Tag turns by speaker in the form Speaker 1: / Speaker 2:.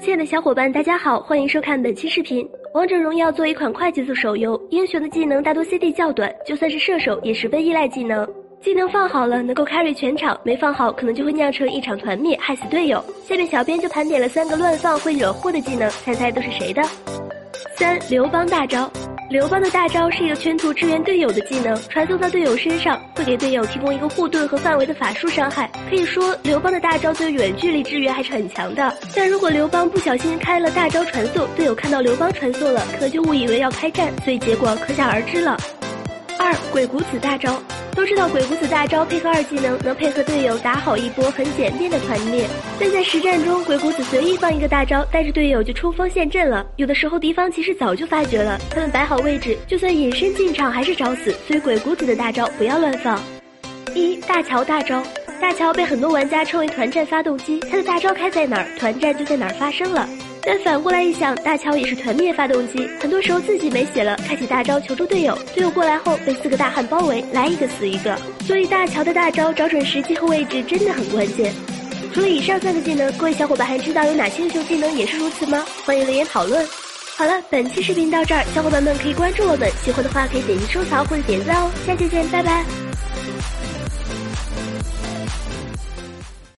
Speaker 1: 亲爱的小伙伴，大家好，欢迎收看本期视频。王者荣耀作为一款快节奏手游，英雄的技能大多 CD 较短，就算是射手也十分依赖技能。技能放好了能够 carry 全场，没放好可能就会酿成一场团灭，害死队友。下面小编就盘点了三个乱放会惹祸的技能，猜猜都是谁的？三刘邦大招。刘邦的大招是一个圈图支援队友的技能，传送到队友身上，会给队友提供一个护盾和范围的法术伤害。可以说，刘邦的大招对远距离支援还是很强的。但如果刘邦不小心开了大招传送，队友看到刘邦传送了，可能就误以为要开战，所以结果可想而知了。二鬼谷子大招。都知道鬼谷子大招配合二技能，能配合队友打好一波很简便的团灭。但在实战中，鬼谷子随意放一个大招，带着队友就冲锋陷阵了。有的时候敌方其实早就发觉了，他们摆好位置，就算隐身进场还是找死。所以鬼谷子的大招不要乱放。一大乔大招，大乔被很多玩家称为团战发动机，他的大招开在哪儿，团战就在哪儿发生了。但反过来一想，大乔也是团灭发动机，很多时候自己没血了，开启大招求助队友，队友过来后被四个大汉包围，来一个死一个。所以大乔的大招找准时机和位置真的很关键。除了以上三个技能，各位小伙伴还知道有哪些英雄技能也是如此吗？欢迎留言讨论。好了，本期视频到这儿，小伙伴们可以关注我们，喜欢的话可以点击收藏或者点赞哦。下期见，拜拜。